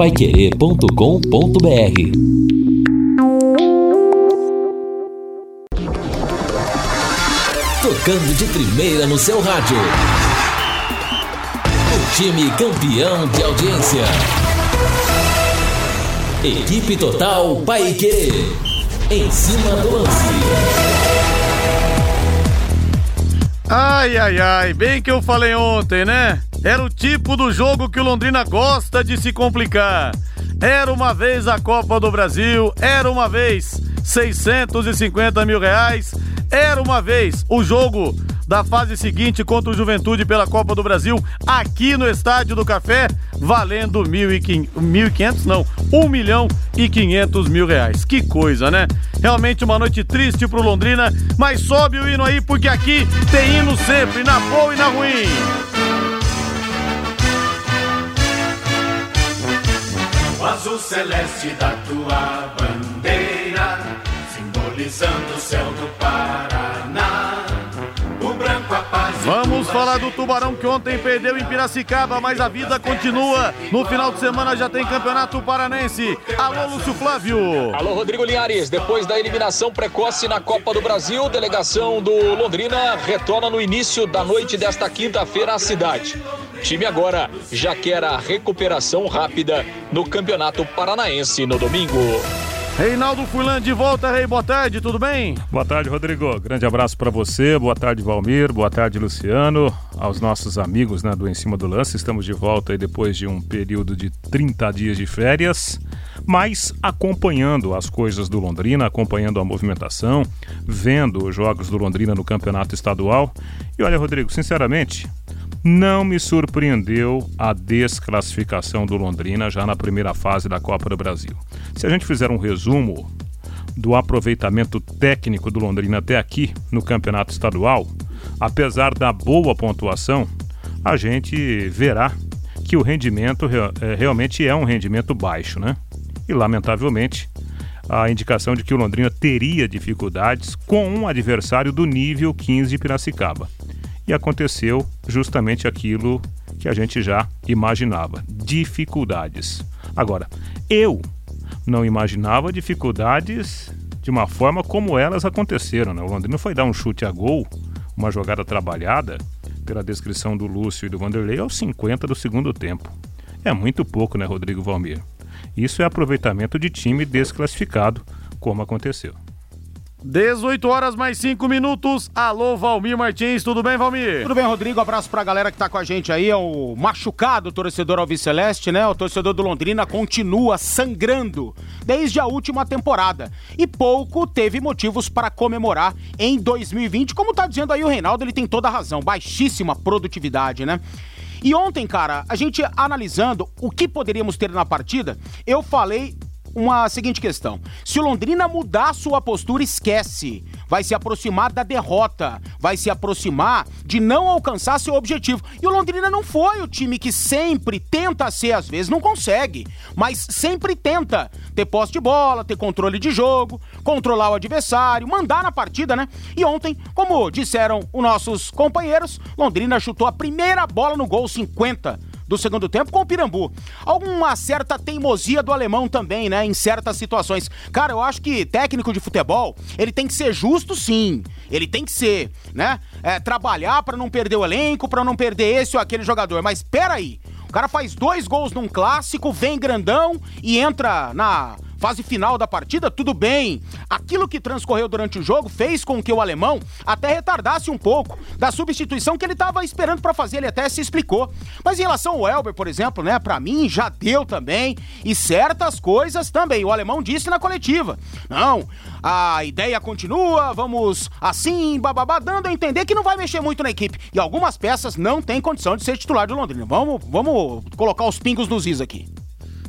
paiquerê.com.br Tocando de primeira no seu rádio. O time campeão de audiência. Equipe Total Paiquerê. Em cima do lance. Ai, ai, ai, bem que eu falei ontem, né? Era o tipo do jogo que o Londrina gosta de se complicar. Era uma vez a Copa do Brasil, era uma vez 650 mil reais, era uma vez o jogo da fase seguinte contra o Juventude pela Copa do Brasil aqui no Estádio do Café, valendo 1.500, não, 1 milhão e 500 mil reais. Que coisa, né? Realmente uma noite triste pro Londrina, mas sobe o hino aí porque aqui tem hino sempre, na boa e na ruim. Azul celeste da tua bandeira, simbolizando o céu do Paraná. O branco a paz. Vamos falar do Tubarão que ontem perdeu em Piracicaba, mas a vida continua. No final de semana já tem Campeonato Paranense. Alô, Lúcio Flávio. Alô, Rodrigo Linhares. Depois da eliminação precoce na Copa do Brasil, delegação do Londrina retorna no início da noite desta quinta-feira à cidade. Time agora já quer a recuperação rápida no Campeonato Paranaense no domingo. Reinaldo Fulan de volta, Rei, boa tarde, tudo bem? Boa tarde, Rodrigo. Grande abraço para você, boa tarde, Valmir, boa tarde, Luciano, aos nossos amigos né, do Em Cima do Lance. Estamos de volta aí depois de um período de 30 dias de férias, mas acompanhando as coisas do Londrina, acompanhando a movimentação, vendo os jogos do Londrina no campeonato estadual. E olha, Rodrigo, sinceramente, não me surpreendeu a desclassificação do Londrina já na primeira fase da Copa do Brasil. Se a gente fizer um resumo do aproveitamento técnico do Londrina até aqui no campeonato estadual, apesar da boa pontuação, a gente verá que o rendimento é, realmente é um rendimento baixo, né? E lamentavelmente a indicação de que o Londrina teria dificuldades com um adversário do nível 15 de Piracicaba e aconteceu justamente aquilo que a gente já imaginava: dificuldades. Agora, eu não imaginava dificuldades de uma forma como elas aconteceram. Né? O Londrina foi dar um chute a gol, uma jogada trabalhada, pela descrição do Lúcio e do Vanderlei, aos 50 do segundo tempo. É muito pouco, né, Rodrigo Valmir? Isso é aproveitamento de time desclassificado, como aconteceu. 18 horas mais 5 minutos. Alô, Valmir Martins, tudo bem, Valmir? Tudo bem, Rodrigo. Abraço pra galera que tá com a gente aí. É o machucado torcedor Alves Celeste, né? O torcedor do Londrina continua sangrando desde a última temporada. E pouco teve motivos para comemorar em 2020. Como tá dizendo aí o Reinaldo, ele tem toda a razão. Baixíssima produtividade, né? E ontem, cara, a gente analisando o que poderíamos ter na partida, eu falei uma seguinte questão. Se o Londrina mudar sua postura, esquece. Vai se aproximar da derrota, vai se aproximar de não alcançar seu objetivo. E o Londrina não foi o time que sempre tenta ser, às vezes não consegue, mas sempre tenta ter posse de bola, ter controle de jogo, controlar o adversário, mandar na partida, né? E ontem, como disseram os nossos companheiros, Londrina chutou a primeira bola no gol 50 do segundo tempo com o Pirambu. Alguma certa teimosia do alemão também, né? Em certas situações. Cara, eu acho que técnico de futebol, ele tem que ser justo sim. Ele tem que ser, né? É, trabalhar para não perder o elenco, para não perder esse ou aquele jogador. Mas peraí, o cara faz dois gols num clássico, vem grandão e entra na fase final da partida, tudo bem. Aquilo que transcorreu durante o jogo fez com que o alemão até retardasse um pouco da substituição que ele estava esperando para fazer, ele até se explicou. Mas em relação ao Elber, por exemplo, né, para mim já deu também e certas coisas também. O alemão disse na coletiva: "Não, a ideia continua, vamos assim, bababá, dando a entender que não vai mexer muito na equipe. E algumas peças não têm condição de ser titular do Londrina. Vamos, vamos colocar os pingos nos is aqui.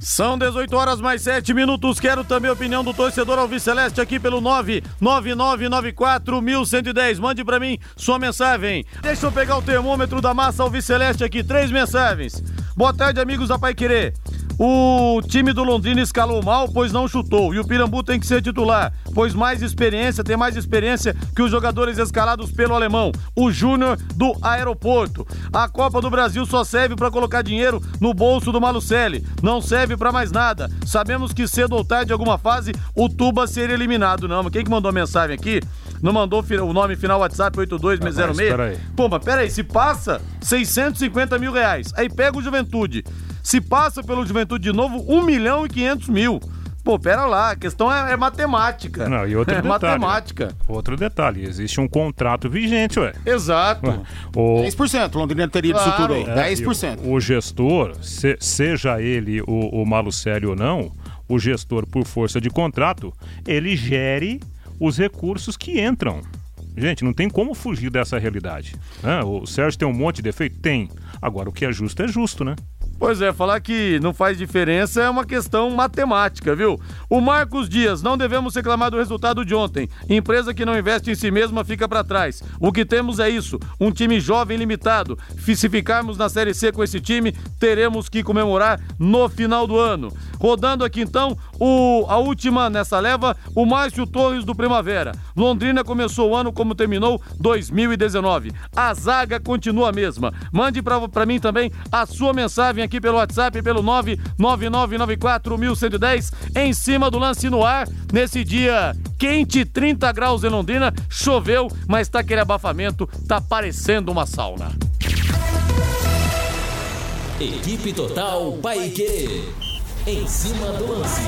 São 18 horas mais 7 minutos. Quero também a opinião do torcedor Alves Celeste aqui pelo 999941110. Mande para mim sua mensagem. Deixa eu pegar o termômetro da massa Alves Celeste aqui. Três mensagens. Boa tarde, amigos da Pai Querer. O time do Londrina escalou mal, pois não chutou. E o Pirambu tem que ser titular, pois mais experiência, tem mais experiência que os jogadores escalados pelo alemão, o Júnior do aeroporto. A Copa do Brasil só serve para colocar dinheiro no bolso do Malucelli. Não serve para mais nada. Sabemos que cedo ou tarde, em alguma fase, o Tuba seria eliminado. Não, mas quem que mandou mensagem aqui? Não mandou o nome final WhatsApp 8206? Ah, Pô, mas peraí, se passa 650 mil reais, aí pega o Juventude. Se passa pelo Juventude de novo, 1 milhão e 500 mil. Pô, pera lá, a questão é, é matemática. Não, e outro é detalhe. matemática. Outro detalhe, existe um contrato vigente, ué. Exato. O... 10%, Londrina teria claro. disso tudo aí. É, 10%. O, o gestor, se, seja ele o, o malo sério ou não, o gestor, por força de contrato, ele gere os recursos que entram. Gente, não tem como fugir dessa realidade. Né? O Sérgio tem um monte de defeito? Tem. Agora, o que é justo é justo, né? Pois é, falar que não faz diferença é uma questão matemática, viu? O Marcos Dias, não devemos reclamar do resultado de ontem. Empresa que não investe em si mesma fica para trás. O que temos é isso, um time jovem limitado. Se ficarmos na Série C com esse time, teremos que comemorar no final do ano. Rodando aqui então, o, a última nessa leva, o Márcio Torres do Primavera. Londrina começou o ano como terminou 2019. A zaga continua a mesma. Mande para mim também a sua mensagem aqui pelo WhatsApp, pelo 999941110, em cima do lance no ar, nesse dia quente, 30 graus em Londrina, choveu, mas tá aquele abafamento, tá parecendo uma sauna. Equipe Total Paique. Em cima do lance.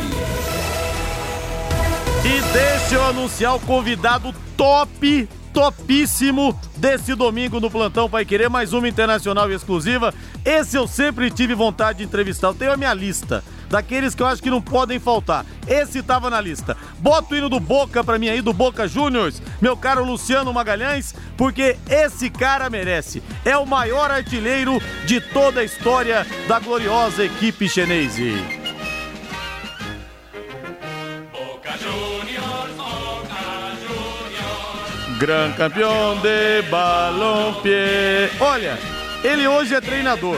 E deixa eu anunciar o convidado top, topíssimo desse domingo no Plantão Pai Querer, mais uma internacional e exclusiva. Esse eu sempre tive vontade de entrevistar. Eu tenho a minha lista daqueles que eu acho que não podem faltar. Esse tava na lista. Bota o hino do Boca pra mim aí, do Boca Juniors, meu caro Luciano Magalhães, porque esse cara merece. É o maior artilheiro de toda a história da gloriosa equipe chinese. Boca Juniors, Gran campeão de balompié. Olha, ele hoje é treinador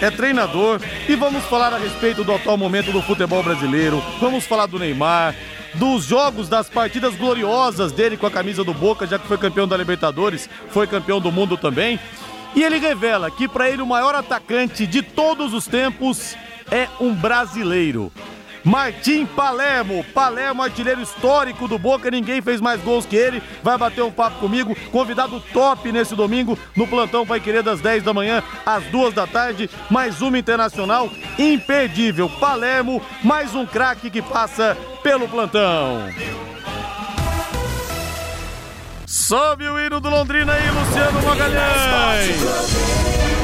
é treinador e vamos falar a respeito do atual momento do futebol brasileiro. Vamos falar do Neymar, dos jogos, das partidas gloriosas dele com a camisa do Boca, já que foi campeão da Libertadores, foi campeão do mundo também. E ele revela que para ele o maior atacante de todos os tempos é um brasileiro. Martim Palermo, Palermo, artilheiro histórico do Boca, ninguém fez mais gols que ele, vai bater um papo comigo, convidado top nesse domingo, no plantão vai querer das 10 da manhã às 2 da tarde, mais uma internacional imperdível, Palermo, mais um craque que passa pelo plantão. Sobe o hino do Londrina aí, Luciano Magalhães.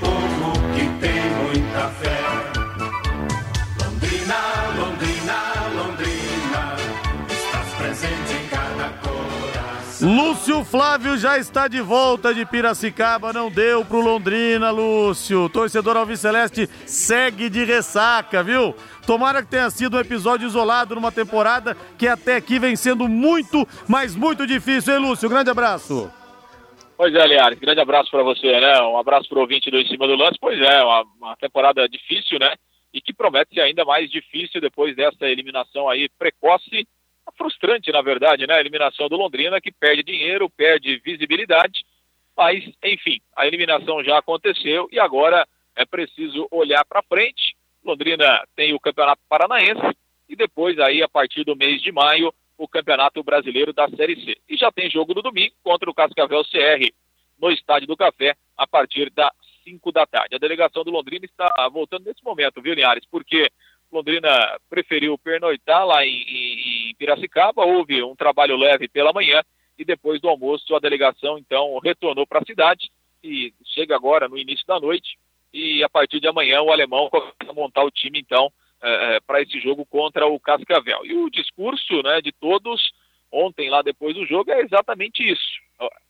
Lúcio Flávio já está de volta de Piracicaba, não deu pro Londrina, Lúcio. Torcedor Alves Celeste segue de ressaca, viu? Tomara que tenha sido um episódio isolado numa temporada que até aqui vem sendo muito, mas muito difícil, hein, Lúcio? Grande abraço. Pois é, Liares, grande abraço para você, né? Um abraço para o ouvinte do Em Cima do Lance. Pois é, uma, uma temporada difícil, né? E que promete ser ainda mais difícil depois dessa eliminação aí precoce, frustrante, na verdade, né? A eliminação do Londrina, que perde dinheiro, perde visibilidade. Mas, enfim, a eliminação já aconteceu e agora é preciso olhar para frente. Londrina tem o Campeonato Paranaense e depois aí, a partir do mês de maio, o Campeonato Brasileiro da Série C. E já tem jogo no domingo contra o Cascavel CR no Estádio do Café a partir das 5 da tarde. A delegação do Londrina está voltando nesse momento, viu, Linhares? Porque Londrina preferiu pernoitar lá em, em Piracicaba, houve um trabalho leve pela manhã e depois do almoço a delegação então retornou para a cidade e chega agora no início da noite e a partir de amanhã o alemão começa a montar o time então é para esse jogo contra o Cascavel. E o discurso né, de todos ontem lá depois do jogo é exatamente isso: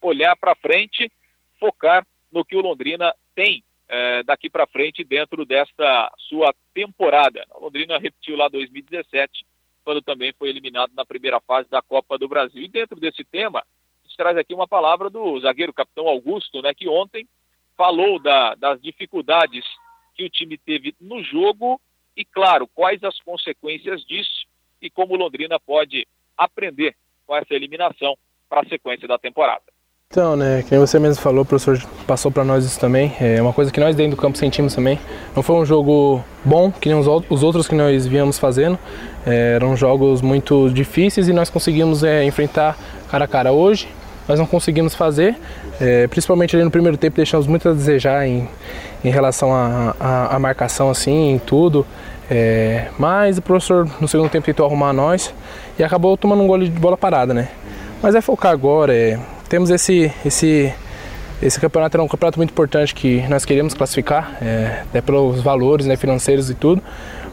olhar para frente, focar no que o Londrina tem é, daqui para frente dentro desta sua temporada. O Londrina repetiu lá 2017, quando também foi eliminado na primeira fase da Copa do Brasil. E dentro desse tema, a gente traz aqui uma palavra do zagueiro capitão Augusto, né, que ontem falou da, das dificuldades que o time teve no jogo e, claro, quais as consequências disso e como Londrina pode aprender com essa eliminação para a sequência da temporada. Então, né, que você mesmo falou, o professor passou para nós isso também. É uma coisa que nós dentro do campo sentimos também. Não foi um jogo bom, que nem os outros que nós víamos fazendo. É, eram jogos muito difíceis e nós conseguimos é, enfrentar cara a cara. Hoje, nós não conseguimos fazer, é, principalmente ali no primeiro tempo, deixamos muito a desejar em, em relação à marcação, assim, em tudo. É, mas o professor no segundo tempo tentou arrumar nós e acabou tomando um gol de bola parada, né? Mas é focar agora, é, temos esse, esse, esse campeonato é um campeonato muito importante que nós queremos classificar, é, até pelos valores né, financeiros e tudo,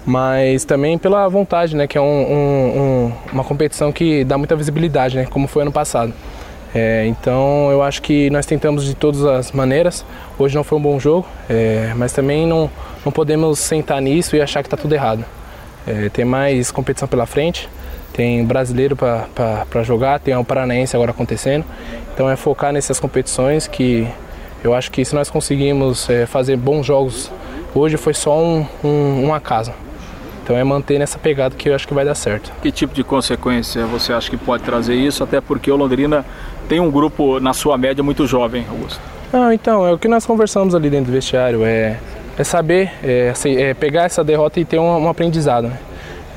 mas também pela vontade, né, que é um, um, uma competição que dá muita visibilidade, né, como foi ano passado. É, então eu acho que nós tentamos de todas as maneiras. Hoje não foi um bom jogo, é, mas também não, não podemos sentar nisso e achar que está tudo errado. É, tem mais competição pela frente tem brasileiro para jogar, tem o Paranaense agora acontecendo. Então é focar nessas competições que eu acho que se nós conseguimos é, fazer bons jogos hoje foi só um, um, um acaso. Então é manter nessa pegada que eu acho que vai dar certo. Que tipo de consequência você acha que pode trazer isso? Até porque o Londrina tem um grupo, na sua média, muito jovem, Augusto. Não, então, é o que nós conversamos ali dentro do vestiário, é, é saber, é, assim, é pegar essa derrota e ter um, um aprendizado. Né?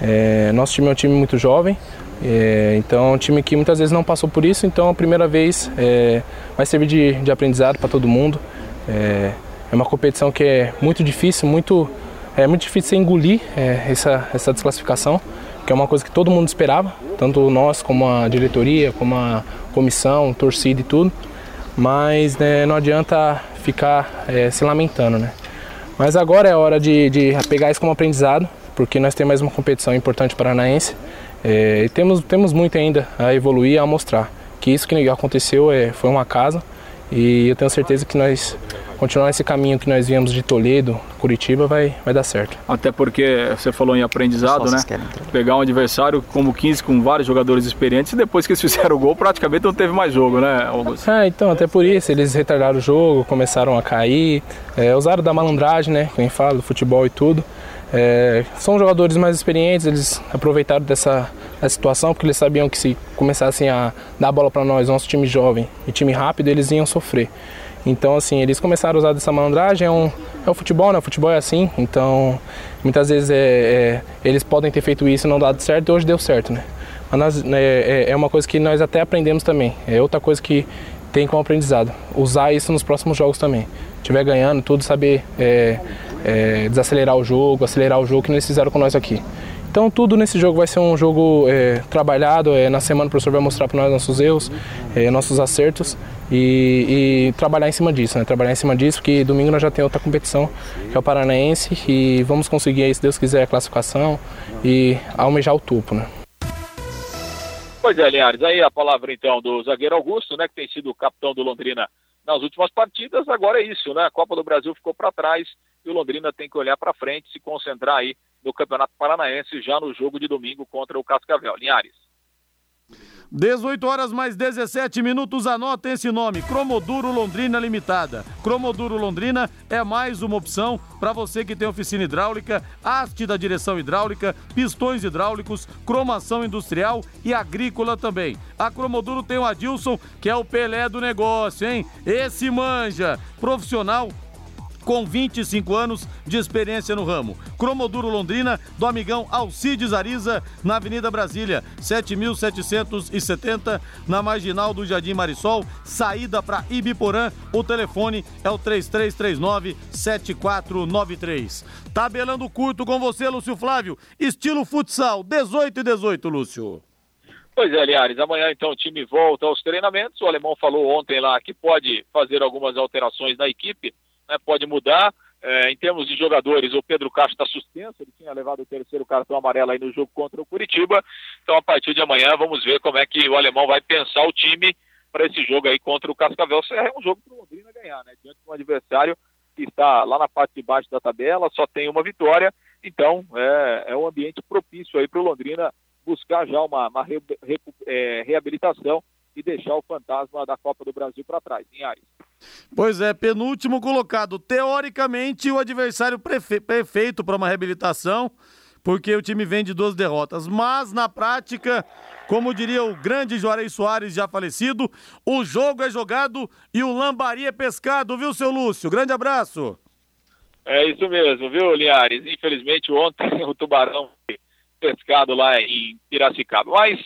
É, nosso time é um time muito jovem, é, então é um time que muitas vezes não passou por isso, então a primeira vez é, vai servir de, de aprendizado para todo mundo. É, é, uma competição que é muito difícil, muito, é muito difícil você engolir é, essa, essa desclassificação, que é uma coisa que todo mundo esperava, tanto nós como a diretoria, como a comissão, torcida e tudo. Mas né, não adianta ficar é, se lamentando, né? Mas agora é hora de, de pegar isso como aprendizado porque nós temos mais uma competição importante paranaense é, e temos, temos muito ainda a evoluir e a mostrar. Que isso que aconteceu é, foi uma casa e eu tenho certeza que nós continuar esse caminho que nós viemos de Toledo, Curitiba, vai, vai dar certo. Até porque você falou em aprendizado, né? Pegar um adversário como 15 com vários jogadores experientes e depois que eles fizeram o gol, praticamente não teve mais jogo, né, Augusto? É, então, até por isso, eles retardaram o jogo, começaram a cair, é, usaram da malandragem, né? Quem fala, do futebol e tudo. É, são jogadores mais experientes, eles aproveitaram dessa, situação porque eles sabiam que se começassem a dar a bola para nós, nosso time jovem e time rápido, eles iam sofrer. Então, assim, eles começaram a usar dessa malandragem, é, um, é o futebol, né? O futebol é assim, então muitas vezes é, é, eles podem ter feito isso e não dado certo e hoje deu certo, né? Mas nós, né, é, é uma coisa que nós até aprendemos também, é outra coisa que tem como aprendizado, usar isso nos próximos jogos também. Se estiver ganhando, tudo saber é, desacelerar o jogo, acelerar o jogo que eles fizeram com nós aqui. Então tudo nesse jogo vai ser um jogo é, trabalhado. É, na semana o professor vai mostrar para nós nossos erros, é, nossos acertos e, e, trabalhar em cima disso, né? Trabalhar em cima disso, porque domingo nós já tem outra competição, que é o Paranaense, e vamos conseguir aí, se Deus quiser, a classificação e almejar o topo, né? Pois é, Linhares, aí a palavra então do zagueiro Augusto, né, que tem sido o capitão do Londrina nas últimas partidas, agora é isso, né? A Copa do Brasil ficou para trás e o Londrina tem que olhar para frente, se concentrar aí no Campeonato Paranaense já no jogo de domingo contra o Cascavel. Linhares. 18 horas mais 17 minutos, anotem esse nome, Cromoduro Londrina Limitada. Cromoduro Londrina é mais uma opção para você que tem oficina hidráulica, haste da direção hidráulica, pistões hidráulicos, cromação industrial e agrícola também. A Cromoduro tem o Adilson, que é o Pelé do negócio, hein? Esse manja, profissional com 25 anos de experiência no ramo. Cromoduro Londrina, do amigão Alcides Ariza, na Avenida Brasília, 7770, na marginal do Jardim Marisol, saída para Ibiporã. O telefone é o 3339-7493. Tabelando curto com você, Lúcio Flávio, estilo futsal, 18 e 18, Lúcio. Pois é, Liares, amanhã então o time volta aos treinamentos. O alemão falou ontem lá que pode fazer algumas alterações na equipe, né, pode mudar. É, em termos de jogadores, o Pedro Castro está suspenso, ele tinha levado o terceiro cartão amarelo aí no jogo contra o Curitiba. Então, a partir de amanhã, vamos ver como é que o alemão vai pensar o time para esse jogo aí contra o Cascavel. É um jogo para o Londrina ganhar, né? Diante de um adversário que está lá na parte de baixo da tabela, só tem uma vitória. Então, é, é um ambiente propício aí para o Londrina buscar já uma, uma re, re, é, reabilitação e deixar o fantasma da Copa do Brasil para trás, em Ares. Pois é, penúltimo colocado. Teoricamente, o adversário perfeito para uma reabilitação, porque o time vem de duas derrotas. Mas, na prática, como diria o grande Juarez Soares, já falecido, o jogo é jogado e o lambari é pescado, viu, seu Lúcio? Grande abraço. É isso mesmo, viu, Linhares? Infelizmente, ontem o Tubarão foi pescado lá em Piracicaba. Mas,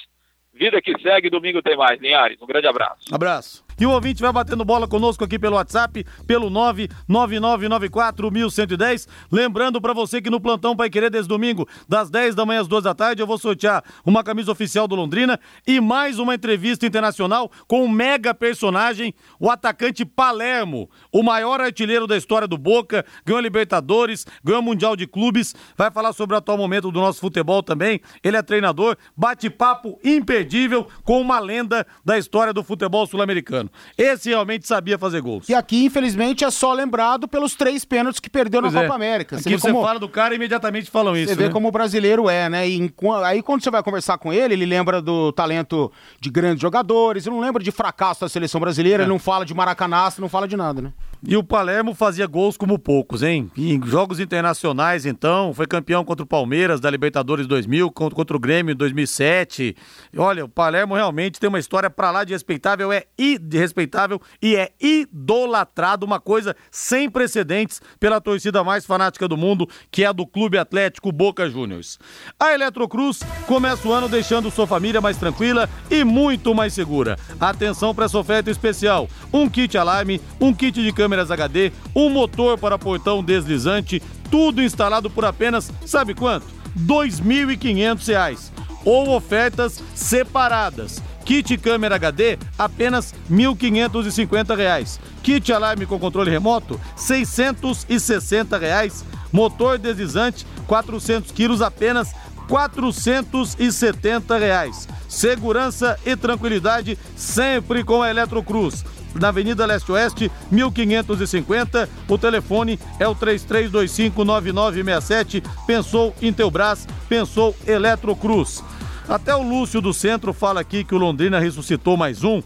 vida que segue, domingo tem mais, Linhares. Um grande abraço. Abraço. E o ouvinte vai batendo bola conosco aqui pelo WhatsApp, pelo 999941110. Lembrando para você que no plantão Pai Querer desde domingo, das 10 da manhã às 2 da tarde, eu vou sortear uma camisa oficial do Londrina e mais uma entrevista internacional com um mega personagem, o atacante Palermo, o maior artilheiro da história do Boca, ganhou Libertadores, ganhou Mundial de Clubes, vai falar sobre o atual momento do nosso futebol também. Ele é treinador, bate-papo imperdível com uma lenda da história do futebol sul-americano. Esse realmente sabia fazer gols. E aqui, infelizmente, é só lembrado pelos três pênaltis que perdeu pois na é. Copa América. Você aqui você como... fala do cara e imediatamente falam isso. Você vê né? como o brasileiro é, né? E aí quando você vai conversar com ele, ele lembra do talento de grandes jogadores, ele não lembra de fracasso da seleção brasileira, é. ele não fala de maracanaço, não fala de nada, né? E o Palermo fazia gols como poucos, hein? Em jogos internacionais, então, foi campeão contra o Palmeiras da Libertadores 2000, contra o Grêmio em 2007. Olha, o Palermo realmente tem uma história para lá de respeitável, é irrespeitável e é idolatrado, uma coisa sem precedentes pela torcida mais fanática do mundo, que é a do Clube Atlético Boca Juniors. A Eletrocruz começa o ano deixando sua família mais tranquila e muito mais segura. Atenção para essa oferta especial: um kit alarme, um kit de câmera câmeras HD, um motor para portão deslizante, tudo instalado por apenas, sabe quanto? R$ 2.500. Ou ofertas separadas. Kit câmera HD, apenas R$ 1.550. Kit alarme com controle remoto, 660 reais. Motor deslizante, 400 quilos, apenas 470 reais. Segurança e tranquilidade sempre com a Eletrocruz na Avenida Leste-Oeste, 1550. O telefone é o 33259967. Pensou Intelbras, pensou Eletrocruz. Até o Lúcio do Centro fala aqui que o Londrina ressuscitou mais um.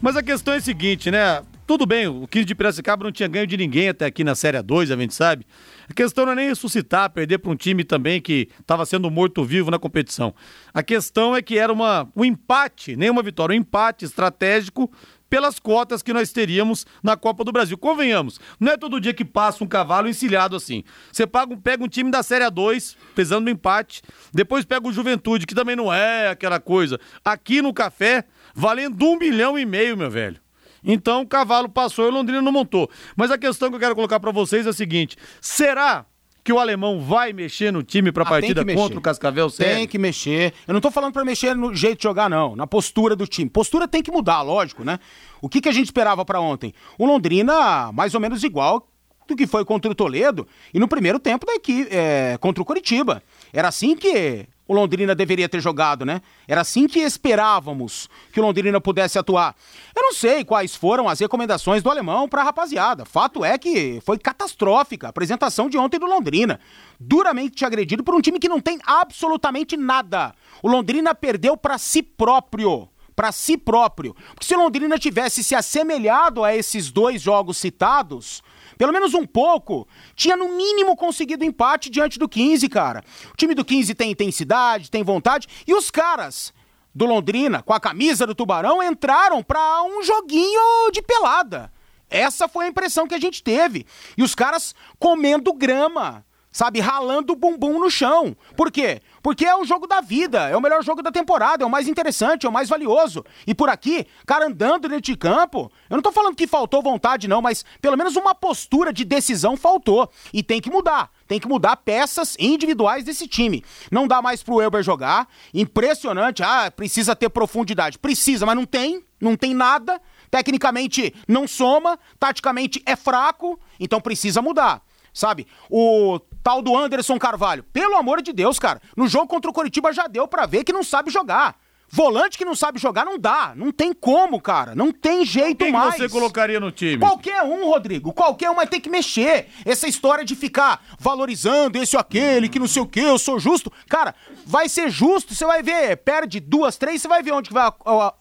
Mas a questão é a seguinte, né? Tudo bem, o 15 de Piracicaba não tinha ganho de ninguém até aqui na Série 2, a gente sabe. A questão não é nem ressuscitar, perder para um time também que estava sendo morto-vivo na competição. A questão é que era uma, um empate, nem uma vitória, um empate estratégico pelas cotas que nós teríamos na Copa do Brasil. Convenhamos, não é todo dia que passa um cavalo encilhado assim. Você paga, pega um time da Série A2, pesando no empate, depois pega o Juventude, que também não é aquela coisa. Aqui no café, valendo um milhão e meio, meu velho. Então o cavalo passou e o Londrina não montou. Mas a questão que eu quero colocar para vocês é a seguinte: será que o alemão vai mexer no time para a ah, partida contra o Cascavel Sério? Tem que mexer. Eu não tô falando para mexer no jeito de jogar, não. Na postura do time. Postura tem que mudar, lógico, né? O que, que a gente esperava para ontem? Um Londrina mais ou menos igual do que foi contra o Toledo e no primeiro tempo daqui é, contra o Curitiba. Era assim que o Londrina deveria ter jogado, né? Era assim que esperávamos que o Londrina pudesse atuar. Eu não sei quais foram as recomendações do alemão para a rapaziada. Fato é que foi catastrófica a apresentação de ontem do Londrina. Duramente agredido por um time que não tem absolutamente nada. O Londrina perdeu para si próprio para si próprio. Porque se o Londrina tivesse se assemelhado a esses dois jogos citados, pelo menos um pouco, tinha no mínimo conseguido empate diante do 15, cara. O time do 15 tem intensidade, tem vontade, e os caras do Londrina, com a camisa do Tubarão, entraram para um joguinho de pelada. Essa foi a impressão que a gente teve. E os caras comendo grama sabe, ralando o bumbum no chão. Por quê? Porque é o jogo da vida, é o melhor jogo da temporada, é o mais interessante, é o mais valioso. E por aqui, cara andando dentro de campo, eu não tô falando que faltou vontade não, mas pelo menos uma postura de decisão faltou. E tem que mudar, tem que mudar peças individuais desse time. Não dá mais pro Elber jogar, impressionante, ah, precisa ter profundidade. Precisa, mas não tem, não tem nada. Tecnicamente não soma, taticamente é fraco, então precisa mudar sabe? O tal do Anderson Carvalho. Pelo amor de Deus, cara. No jogo contra o Coritiba já deu para ver que não sabe jogar. Volante que não sabe jogar não dá. Não tem como, cara. Não tem jeito Quem mais. você colocaria no time? Qualquer um, Rodrigo. Qualquer um, mas tem que mexer. Essa história de ficar valorizando esse ou aquele, que não sei o que, eu sou justo. Cara, vai ser justo, você vai ver. Perde duas, três, você vai ver onde vai,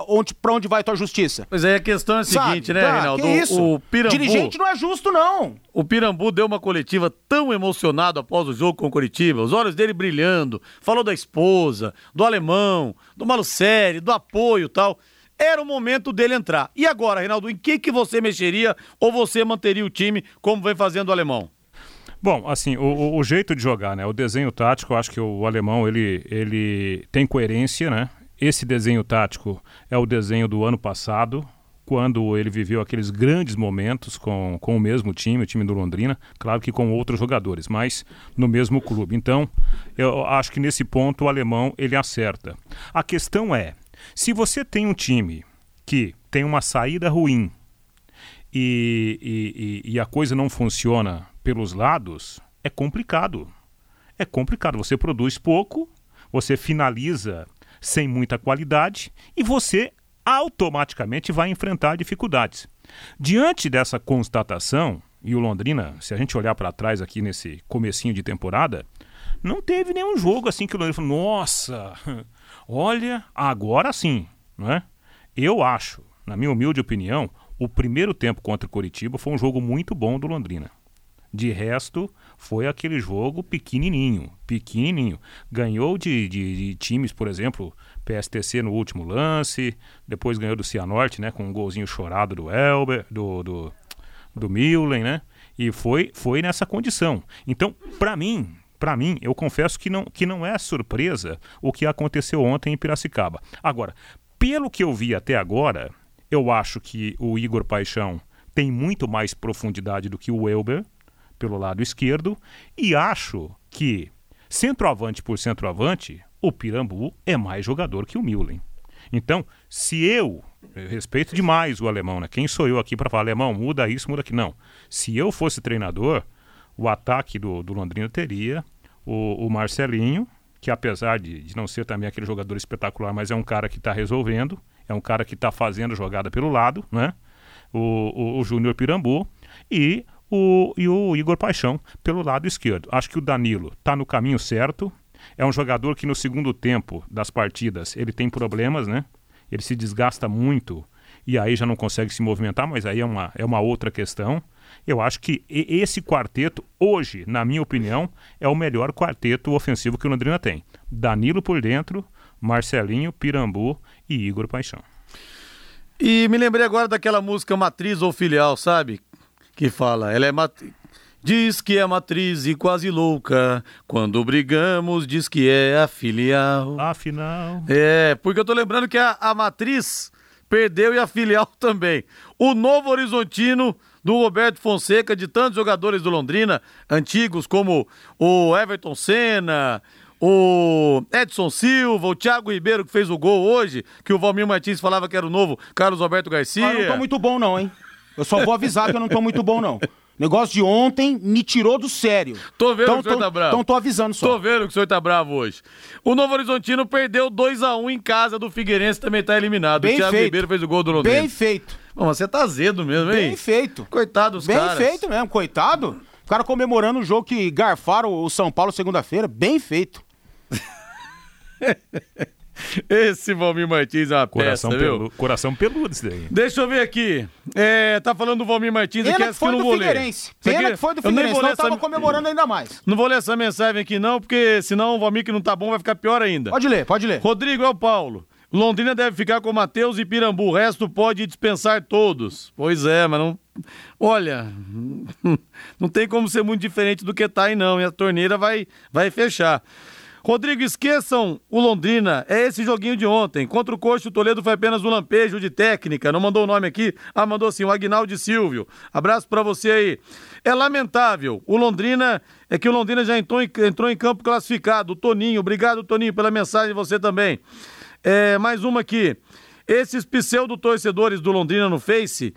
onde, pra onde vai a tua justiça. Pois aí a questão é a seguinte, Sabe? né, Tá, Reinaldo? isso? O Pirambu, Dirigente não é justo, não. O Pirambu deu uma coletiva tão emocionado após o jogo com o Coritiba, os olhos dele brilhando, falou da esposa, do alemão, do Malucelli, do apoio tal. Era o momento dele entrar. E agora, Reinaldo, em que, que você mexeria ou você manteria o time como vem fazendo o alemão? Bom, assim, o- o jeito de jogar, né? O desenho tático, eu acho que o alemão, ele, ele tem coerência, né? Esse desenho tático é o desenho do ano passado, quando ele viveu aqueles grandes momentos com, com o mesmo time, o time do Londrina, claro que com outros jogadores, mas no mesmo clube. Então, eu acho que nesse ponto o alemão, ele acerta. A questão é, se você tem um time que tem uma saída ruim, e, e- e- e a coisa não funciona pelos lados, é complicado. É complicado. Você produz pouco, você finaliza sem muita qualidade e você automaticamente vai enfrentar dificuldades. Diante dessa constatação, e o Londrina, se a gente olhar para trás aqui nesse comecinho de temporada, não teve nenhum jogo assim que o Londrina falou, nossa, olha, agora sim, não é? Eu acho, na minha humilde opinião, o primeiro tempo contra o Coritiba foi um jogo muito bom do Londrina. De resto, foi aquele jogo pequenininho, pequenininho. Ganhou de, de- de times, por exemplo, PSTC no último lance, depois ganhou do Cianorte, né, com um golzinho chorado do Elber, do, do, do Millen, né? E foi, foi nessa condição. Então, para mim, para mim, eu confesso que não, que não é surpresa o que aconteceu ontem em Piracicaba. Agora, pelo que eu vi até agora, eu acho que o Igor Paixão tem muito mais profundidade do que o Elber pelo lado esquerdo e acho que centroavante por centroavante, o Pirambu é mais jogador que o Millen. Então, se eu, eu respeito demais o alemão, né? Quem sou eu aqui para falar alemão, muda isso, muda aqui não. Se eu fosse treinador, o ataque do, do Londrina teria o, o Marcelinho, que apesar de, de não ser também aquele jogador espetacular, mas é um cara que está resolvendo, é um cara que está fazendo jogada pelo lado, né? O, o, o Júnior Pirambu e o, e o Igor Paixão pelo lado esquerdo. Acho que o Danilo está no caminho certo. É um jogador que no segundo tempo das partidas ele tem problemas, né? Ele se desgasta muito e aí já não consegue se movimentar, mas aí é uma, é uma outra questão. Eu acho que esse quarteto, hoje, na minha opinião, é o melhor quarteto ofensivo que o Londrina tem. Danilo por dentro, Marcelinho, Pirambu e Igor Paixão. E me lembrei agora daquela música Matriz ou Filial, sabe? Que fala, ela é matriz. Diz que é matriz e quase louca. Quando brigamos, diz que é a filial. Afinal. É, porque eu tô lembrando que a, a matriz perdeu e a filial também. O novo horizontino do Roberto Fonseca, de tantos jogadores do Londrina, antigos como o Everton Senna, o Edson Silva, o Thiago Ribeiro que fez o gol hoje, que o Valmir Martins falava que era o novo Carlos Alberto Garcia. Eu não tô muito bom, não, hein? Eu só vou avisar que eu não tô muito bom, não. Negócio de ontem me tirou do sério. Tô vendo então, que o senhor tô, tá bravo. Então tô avisando só. Tô vendo que o senhor tá bravo hoje. O Novo Horizontino perdeu 2x1 em casa do Figueirense, também tá eliminado. Bem o Thiago feito. Ribeiro fez o gol do Londrina. Bem feito. Bom, você tá azedo mesmo, hein? Bem feito. Coitado dos Bem caras. feito mesmo, coitado. O cara comemorando o jogo que garfaram o São Paulo segunda-feira. Bem feito. Esse Valmir Martins é uma Coração, peça, viu? pelu, coração peludo isso daí. Deixa eu ver aqui. É, tá falando do Valmir Martins Pena aqui, que foi não do vou. Figueirense. Pena que foi do Figueirense, senão tava essa- comemorando ainda mais. Não vou ler essa mensagem aqui não, porque senão o Valmir que não tá bom vai ficar pior ainda. Pode ler, pode ler. Rodrigo é o Paulo. Londrina deve ficar com Matheus e Pirambu, o resto pode dispensar todos. Pois é, mas não. Olha, não tem como ser muito diferente do que tá aí, não. E a torneira vai, vai fechar. Rodrigo, esqueçam o Londrina. É esse joguinho de ontem. Contra o Coxo, o Toledo foi apenas um lampejo de técnica. Não mandou o nome aqui. Ah, mandou sim, o Agnaldo Silvio. Abraço para você aí. É lamentável. O Londrina, é que o Londrina já entrou em, entrou em campo classificado. O Toninho, obrigado, Toninho, pela mensagem, você também. É, mais uma aqui. Esses pseudo-torcedores do Londrina no Face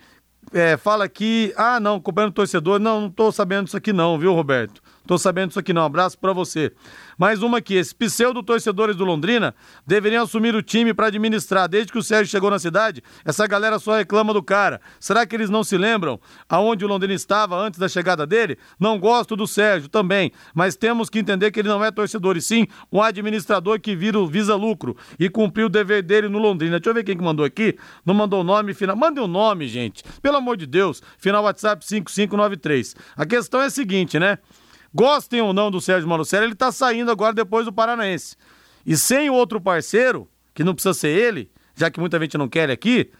é, fala que. Ah, não, cobrando torcedor. Não, não tô sabendo disso aqui, não, viu, Roberto? Tô sabendo disso aqui não. Abraço para você. Mais uma aqui. Esses pseudo-torcedores do Londrina deveriam assumir o time para administrar. Desde que o Sérgio chegou na cidade, essa galera só reclama do cara. Será que eles não se lembram aonde o Londrina estava antes da chegada dele? Não gosto do Sérgio também, mas temos que entender que ele não é torcedor, e sim um administrador que vira, visa lucro e cumpriu o dever dele no Londrina. Deixa eu ver quem que mandou aqui. Não mandou o nome final. Mande o um nome, gente. Pelo amor de Deus. Final WhatsApp 5593. A questão é a seguinte, né? Gostem ou não do Sérgio Malucelli, ele está saindo agora depois do Paranaense. E sem outro parceiro, que não precisa ser ele, já que muita gente não quer aqui,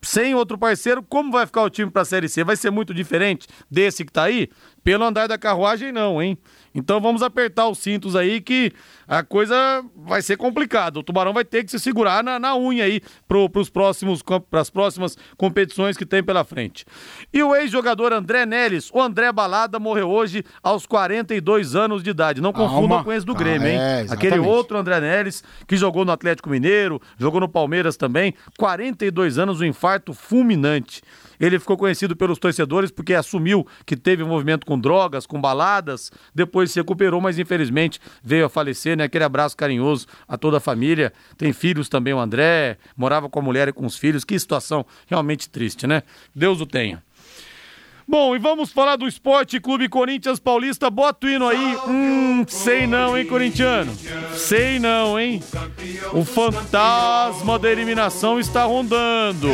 sem outro parceiro, como vai ficar o time para a Série C? Vai ser muito diferente desse que está aí? Pelo andar da carruagem, não, hein? Então vamos apertar os cintos aí que a coisa vai ser complicada. O Tubarão vai ter que se segurar na, na unha aí para os próximos para as próximas competições que tem pela frente. E o ex-jogador André Neles, o André Balada morreu hoje aos 42 anos de idade. Não confundam com esse do Grêmio, hein? Ah, é, Aquele outro André Neles que jogou no Atlético Mineiro, jogou no Palmeiras também, 42 anos, um infarto fulminante. Ele ficou conhecido pelos torcedores porque assumiu que teve envolvimento com drogas, com baladas, depois se recuperou, mas infelizmente veio a falecer, né? Aquele abraço carinhoso a toda a família. Tem filhos também, o André, morava com a mulher e com os filhos. Que situação realmente triste, né? Deus o tenha. Bom, e vamos falar do Esporte Clube Corinthians Paulista. Bota o hino aí. Hum, sei não, hein, corintiano? Sei não, hein? O fantasma da eliminação está rondando.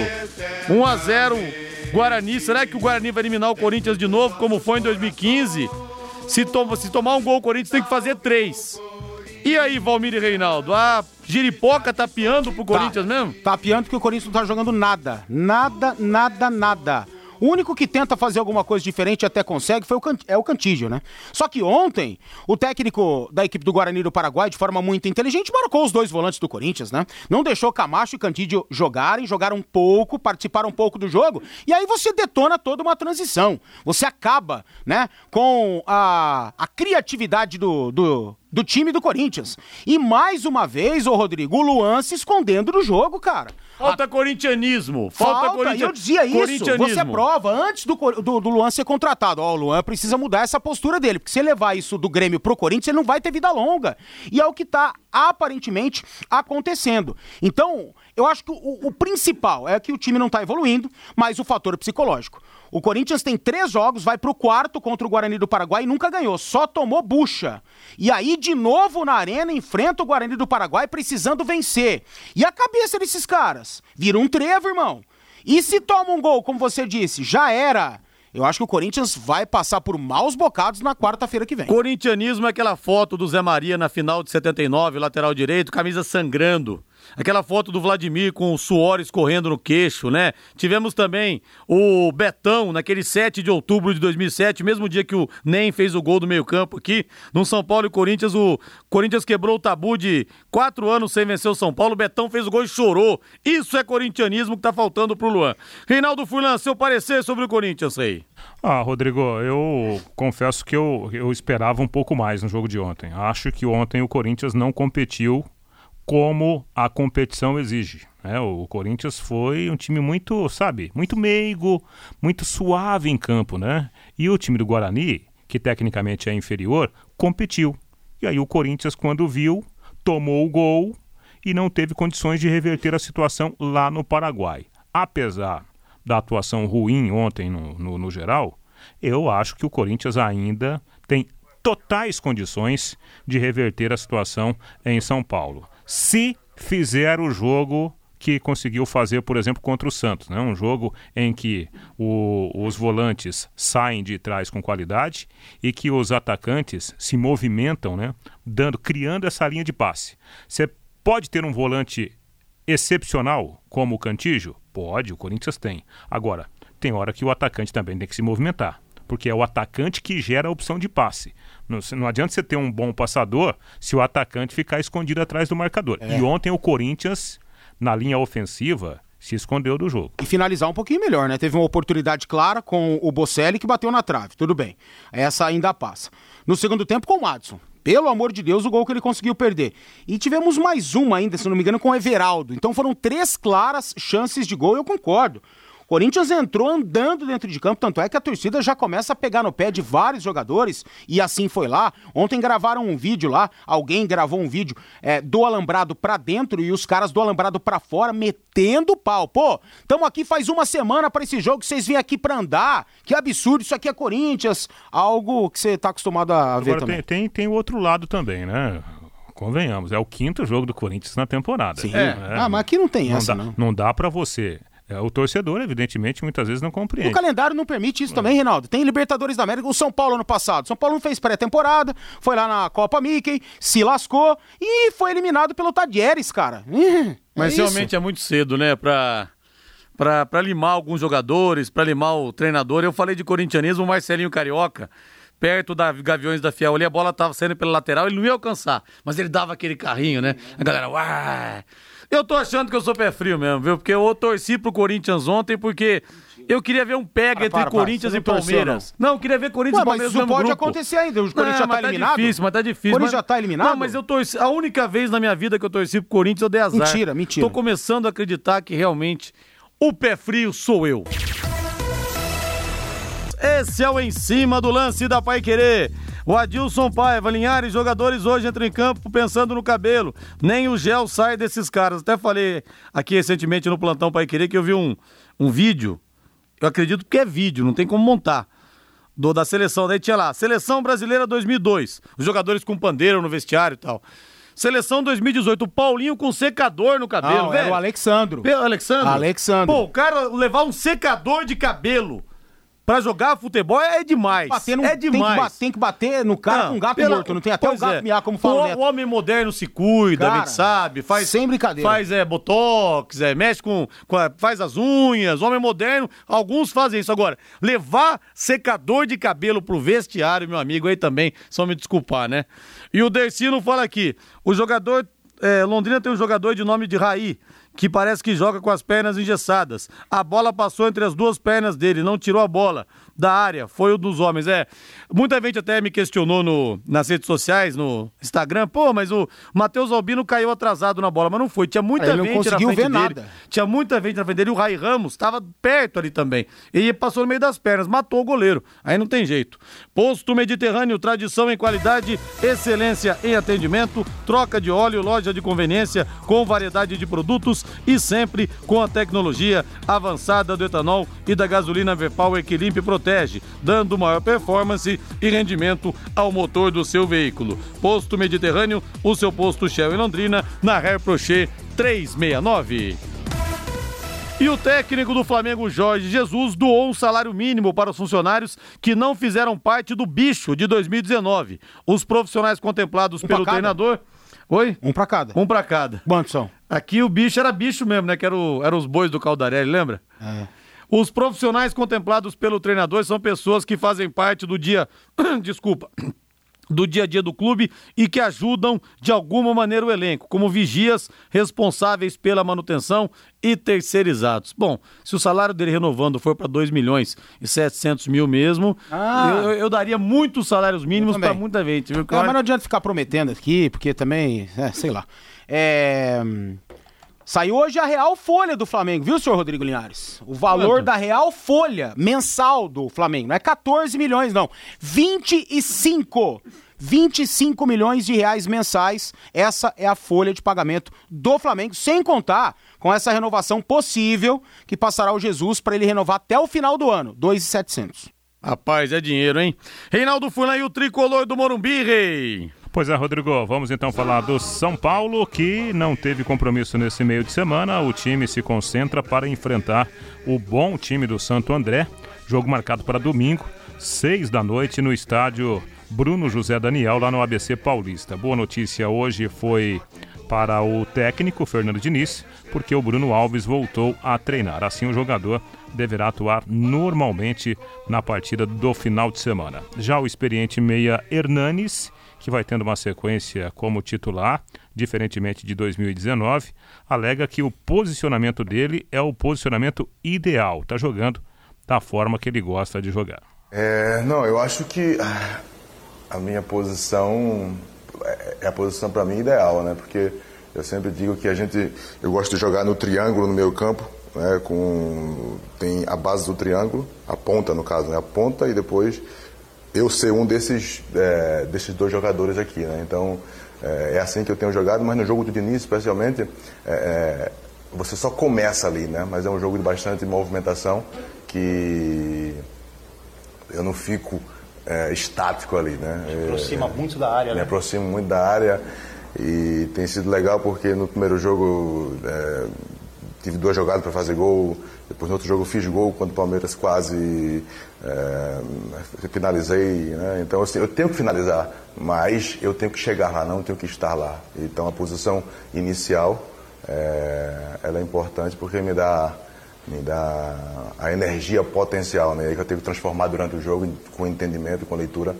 1 a 0 Guarani. Será que o Guarani vai eliminar o Corinthians de novo, como foi em 2015? Se, to se tomar um gol, o Corinthians tem que fazer três. E aí, Valmir e Reinaldo? A giripoca tá piando pro. Corinthians tá, mesmo? Tá piando porque o Corinthians não tá jogando nada. Nada, nada, nada. O único que tenta fazer alguma coisa diferente e até consegue foi o é o Cantígio, né? Só que ontem, o técnico da equipe do Guarani do Paraguai, de forma muito inteligente, marcou os dois volantes do Corinthians, né? Não deixou Camacho e Cantígio jogarem, jogaram um pouco, participaram um pouco do jogo, e aí você detona toda uma transição. Você acaba, né, com a, a criatividade do, do do time do Corinthians. E mais uma vez, ô Rodrigo, o Luan se escondendo do jogo, cara. Falta a... corintianismo. Falta, Falta corintianismo. eu dizia isso. Você prova antes do, do, do, Luan ser contratado. Ó, o Luan precisa mudar essa postura dele, porque se ele levar isso do Grêmio pro Corinthians, ele não vai ter vida longa. E é o que tá aparentemente acontecendo. Então, eu acho que o, o principal é que o time não tá evoluindo, mas o fator psicológico. O Corinthians tem três jogos, vai pro quarto contra o Guarani do Paraguai e nunca ganhou, só tomou bucha. E aí, de novo na arena, enfrenta o Guarani do Paraguai precisando vencer. E a cabeça desses caras? Vira um trevo, irmão. E se toma um gol, como você disse, já era. Eu acho que o Corinthians vai passar por maus bocados na quarta-feira que vem. Corintianismo é aquela foto do Zé Maria na final de 79, lateral direito, camisa sangrando. Aquela foto do Vladimir com o suor escorrendo no queixo, né? Tivemos também o Betão, naquele 7 de outubro de 2007, mesmo dia que o Nem fez o gol do meio-campo aqui, no São Paulo e Corinthians. O Corinthians quebrou o tabu de quatro anos sem vencer o São Paulo. O Betão fez o gol e chorou. Isso é corintianismo que tá faltando pro Luan. Reinaldo Furlan, seu parecer sobre o Corinthians aí. Ah, Rodrigo, eu confesso que eu, eu esperava um pouco mais no jogo de ontem. Acho que ontem o Corinthians não competiu como a competição exige. Né? O Corinthians foi um time muito, sabe, muito meigo, muito suave em campo, né? E o time do Guarani, que tecnicamente é inferior, competiu. E aí o Corinthians, quando viu, tomou o gol e não teve condições de reverter a situação lá no Paraguai. Apesar da atuação ruim ontem no, no, no geral, eu acho que o Corinthians ainda tem totais condições de reverter a situação em São Paulo se fizer o jogo que conseguiu fazer, por exemplo, contra o Santos, né? Um jogo em que o, os volantes saem de trás com qualidade e que os atacantes se movimentam, né? Dando, criando essa linha de passe. Você pode ter um volante excepcional como o Cantígio? Pode, o Corinthians tem. Agora, tem hora que o atacante também tem que se movimentar. Porque é o atacante que gera a opção de passe. Não, não adianta você ter um bom passador se o atacante ficar escondido atrás do marcador. É. E ontem o Corinthians, na linha ofensiva, se escondeu do jogo. E finalizar um pouquinho melhor, né? Teve uma oportunidade clara com o Bocelli que bateu na trave. Tudo bem. Essa ainda passa. No segundo tempo, com o Madison. Pelo amor de Deus, o gol que ele conseguiu perder. E tivemos mais uma ainda, se não me engano, com o Everaldo. Então foram três claras chances de gol, eu concordo. Corinthians entrou andando dentro de campo, tanto é que a torcida já começa a pegar no pé de vários jogadores, e assim foi lá. Ontem gravaram um vídeo lá, alguém gravou um vídeo é, do alambrado pra dentro e os caras do alambrado pra fora metendo pau. Pô, tamo aqui faz uma semana para esse jogo, vocês vêm aqui pra andar. Que absurdo, isso aqui é Corinthians. Algo que você tá acostumado a ver Agora, também. Tem, tem, tem o outro lado também, né? convenhamos, é o quinto jogo do Corinthians na temporada. Sim. É. É, ah, mas aqui não tem não essa, dá, não. Não dá para você o torcedor, evidentemente, muitas vezes não compreende. O calendário não permite isso é. também, Reinaldo. Tem Libertadores da América, o São Paulo ano passado. São Paulo não fez pré-temporada, foi lá na Copa Mickey, se lascou e foi eliminado pelo Tadieres, cara. É Mas realmente é muito cedo, né, pra, pra, pra limar alguns jogadores, pra limar o treinador. Eu falei de corintianismo, o Marcelinho Carioca perto da Gaviões da Fiel ali, a bola tava saindo pela lateral, ele não ia alcançar, mas ele dava aquele carrinho, né? A galera, uai, eu tô achando que eu sou pé frio mesmo, viu? Porque eu torci pro Corinthians ontem porque eu queria ver um pega entre para, Corinthians para, e Palmeiras. Não. não, eu queria ver Corinthians e Palmeiras mas isso pode grupo. acontecer ainda. O Corinthians não, já tá, tá eliminado? difícil, mas tá difícil. O Corinthians mas... já tá eliminado? Não, mas eu torci. A única vez na minha vida que eu torci pro Corinthians eu dei azar. Mentira, mentira. Tô começando a acreditar que realmente o pé frio sou eu. Esse é o Em Cima do Lance da Pai Querer. O Adilson Paiva, Linhares, jogadores hoje entram em campo pensando no cabelo. Nem o gel sai desses caras. Até falei aqui recentemente no Plantão Pai Querer que eu vi um, um vídeo. Eu acredito que é vídeo, não tem como montar. Do, da seleção. Daí tinha lá, Seleção Brasileira 2002. Os jogadores com pandeiro no vestiário e tal. Seleção 2018, o Paulinho com secador no cabelo, Não, velho. Era o Alexandro. Alexandro? Alexandro. Pô, o cara levar um secador de cabelo Pra jogar futebol é demais. Bater é demais. Tem que, tem que bater no cara não, com um gato pela... morto. Não tem até o gato é. miar, como fala o, o, homem moderno se cuida, cara, a gente sabe. Faz, sem brincadeira. Faz é, botox, é, mexe com, com a, faz as unhas. Homem moderno, alguns fazem isso. Agora, levar secador de cabelo pro vestiário, meu amigo, aí também, só me desculpar, né? E o Dercino fala aqui, o jogador... É, Londrina tem um jogador de nome de Raí, que parece que joga com as pernas engessadas. A bola passou entre as duas pernas dele, não tirou a bola da área, foi o dos homens. É, muita gente até me questionou no, nas redes sociais, no Instagram, pô, mas o Matheus Albino caiu atrasado na bola, mas não foi. Tinha muita Ele gente na frente ver dele. Nada. Tinha muita gente na frente dele. O Rai Ramos estava perto ali também. E passou no meio das pernas, matou o goleiro. Aí não tem jeito. Posto Mediterrâneo, tradição em qualidade, excelência em atendimento, troca de óleo, loja de conveniência com variedade de produtos e sempre com a tecnologia avançada do etanol e da gasolina V-Power que limpa e protege protege, dando maior performance e rendimento ao motor do seu veículo. Posto Mediterrâneo, o seu posto Shell em Londrina, na Hair Prochet 369. E o técnico do Flamengo, Jorge Jesus, doou um salário mínimo para os funcionários que não fizeram parte do bicho de 2019. Os profissionais contemplados um pelo treinador. Oi? Um para cada. Um para cada. Quantos são? Aqui o bicho era bicho mesmo, né? Que eram era os bois do Caldarelli, lembra? É. Os profissionais contemplados pelo treinador são pessoas que fazem parte do dia. Desculpa do dia a dia do clube e que ajudam de alguma maneira o elenco, como vigias responsáveis pela manutenção e terceirizados. Bom, se o salário dele renovando for para 2 milhões e 700 mil mesmo, ah. eu, eu, daria muitos salários mínimos para muita gente. Viu? Não, mas não adianta ficar prometendo aqui, porque também, é, sei lá. É... Saiu hoje a real folha do Flamengo, viu, senhor Rodrigo Linhares? O valor Quanto? da real folha mensal do Flamengo. Não é 14 milhões, não. 25. 25 milhões de reais mensais. Essa é a folha de pagamento do Flamengo, sem contar com essa renovação possível que passará o Jesus para ele renovar até o final do ano, 2,700. Rapaz, é dinheiro, hein? Reinaldo Furlan e o tricolor do Morumbi, rei. Pois é, Rodrigo, vamos então falar do São Paulo, que não teve compromisso nesse meio de semana. O time se concentra para enfrentar o bom time do Santo André. Jogo marcado para domingo, seis da noite, no estádio Bruno José Daniel, lá no ABC Paulista. Boa notícia hoje foi para o técnico Fernando Diniz, porque o Bruno Alves voltou a treinar. Assim, o jogador deverá atuar normalmente na partida do final de semana. Já o experiente meia Hernanes, que vai tendo uma sequência como titular, diferentemente de 2019, alega que o posicionamento dele é o posicionamento ideal. Está jogando da forma que ele gosta de jogar. É, não, eu acho que a minha posição é a posição para mim ideal, né? Porque eu sempre digo que a gente, eu gosto de jogar no triângulo no meio campo, né? Com tem a base do triângulo, a ponta no caso, né? A ponta e depois eu ser um desses é, desses dois jogadores aqui, né? Então é, é, assim que eu tenho jogado, mas no jogo do Diniz, especialmente, é, é, você só começa ali, né? Mas é um jogo de bastante movimentação que eu não fico é, estático ali, né? Me aproxima é, muito da área, me né? Aproximo muito da área e tem sido legal porque no primeiro jogo tive duas jogadas para fazer gol, depois no outro jogo fiz gol quando o Palmeiras quase é, finalizei, né? Então assim, eu tenho que finalizar, mas eu tenho que chegar lá, não tenho que estar lá. Então a posição inicial é, ela é importante porque me dá me dá a energia potencial, né? Que eu tenho que transformar durante o jogo com entendimento, com leitura,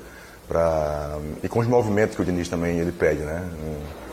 pra, e com os movimentos que o Diniz também ele pede, né?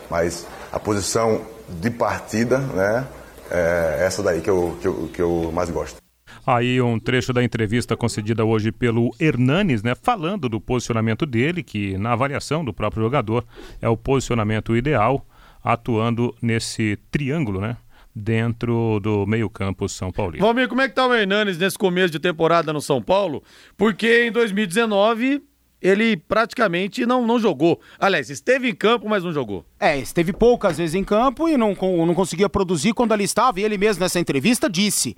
Mas a posição de partida, né? É essa daí que eu, que eu, que eu mais gosto. Aí um trecho da entrevista concedida hoje pelo Hernanes, né, falando do posicionamento dele, que na avaliação do próprio jogador é o posicionamento ideal, atuando nesse triângulo, né, dentro do meio-campo São Paulo. Valmir, como é que tá o Hernanes nesse começo de temporada no São Paulo? Porque em 2019 ele praticamente não, não jogou. Aliás, esteve em campo, mas não jogou. É, esteve poucas vezes em campo e não, não conseguia produzir quando ali estava. E ele mesmo nessa entrevista disse.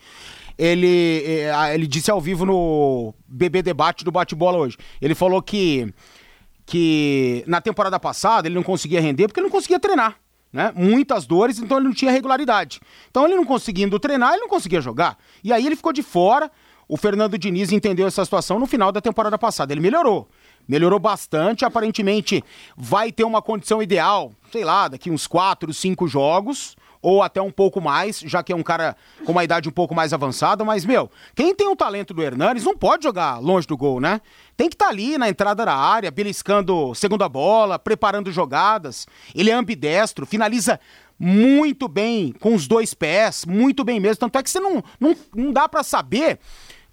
Ele, é, ele disse ao vivo no BB Debate do Bate-Bola hoje. Ele falou que, que na temporada passada ele não conseguia render porque ele não conseguia treinar né? Muitas dores, então ele não tinha regularidade. Então ele não conseguindo treinar, ele não conseguia jogar. E aí ele ficou de fora. O Fernando Diniz entendeu essa situação no final da temporada passada. Ele melhorou. Melhorou bastante. Aparentemente vai ter uma condição ideal, sei lá, daqui uns 4, 5 jogos ou até um pouco mais, já que é um cara com uma idade um pouco mais avançada, mas, meu, quem tem o talento do Hernanes não pode jogar longe do gol, né? Tem que estar tá ali na entrada da área, beliscando segunda bola, preparando jogadas. Ele é ambidestro, finaliza muito bem com os dois pés, muito bem mesmo. Tanto é que você não, não, não dá para saber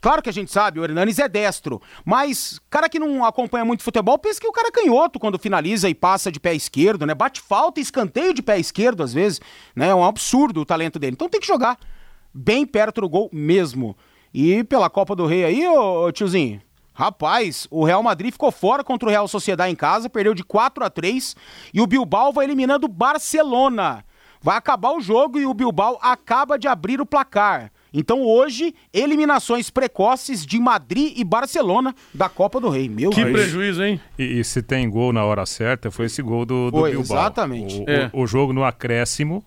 Claro que a gente sabe, o Hernanes é destro, mas cara que não acompanha muito futebol pensa que o cara é canhoto quando finaliza e passa de pé esquerdo, né? Bate falta escanteio de pé esquerdo às vezes, né? É um absurdo o talento dele. Então tem que jogar bem perto do gol mesmo. E pela Copa do Rei aí, ô tiozinho, Rapaz, o Real Madrid ficou fora contra o Real Sociedade em casa, perdeu de 4 a 3 e o Bilbao vai eliminando o Barcelona. Vai acabar o jogo e o Bilbao acaba de abrir o placar. Então hoje, eliminações precoces de Madrid e Barcelona da Copa do Rei. Meu que Deus. prejuízo, hein? E, e, se tem gol na hora certa, foi esse gol do, do foi, Bilbao. Exatamente. O, é. o, o jogo no acréscimo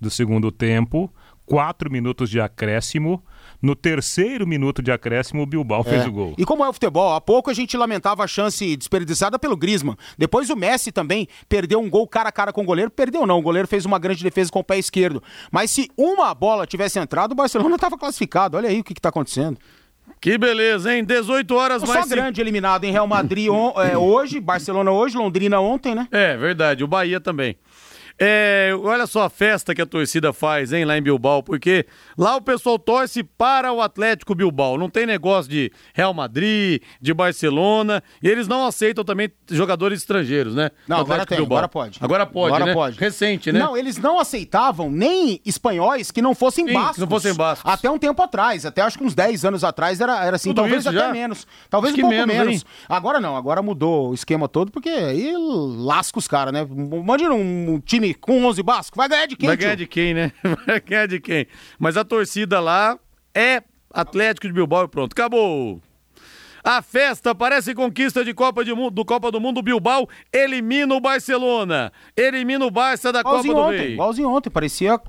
do segundo tempo, quatro minutos de acréscimo. No terceiro minuto de acréscimo, o Bilbao é. fez o gol. E como é o futebol, há pouco a gente lamentava a chance desperdiçada pelo Griezmann. Depois o Messi também perdeu um gol cara a cara com o goleiro. Perdeu não, o goleiro fez uma grande defesa com o pé esquerdo. Mas se uma bola tivesse entrado, o Barcelona estava classificado. Olha aí o que está acontecendo. Que beleza, hein? 18 horas mais. Só grande eliminado em Real Madrid on, é, hoje, Barcelona hoje, Londrina ontem, né? É, verdade. O Bahia também. É, olha só a festa que a torcida faz, hein, lá em Bilbao, porque lá o pessoal torce para o Atlético Bilbao. Não tem negócio de Real Madrid, de Barcelona, e eles não aceitam também jogadores estrangeiros, né? Não, agora tem, Bilbao. agora pode. Agora pode, agora né? pode. Recente, né? Não, eles não aceitavam nem espanhóis que não fossem Sim, bascos. Que não fossem bascos. Até um tempo atrás, até acho que uns 10 anos atrás era, era assim, Tudo talvez até já? menos. Talvez acho um pouco menos. menos. Agora não, agora mudou o esquema todo, porque aí lasca os caras, né? Imagina um time com 11 bascos, vai ganhar de quem? Vai ganhar de quem, né? Vai ganhar de quem? Mas a torcida lá é Atlético de Bilbao e pronto, acabou. A festa parece conquista de Copa de Mundo, do Copa do Mundo. Bilbao elimina o Barcelona. Elimina o Barça da Copa do ontem, Rei. Igualzinho ontem, parecia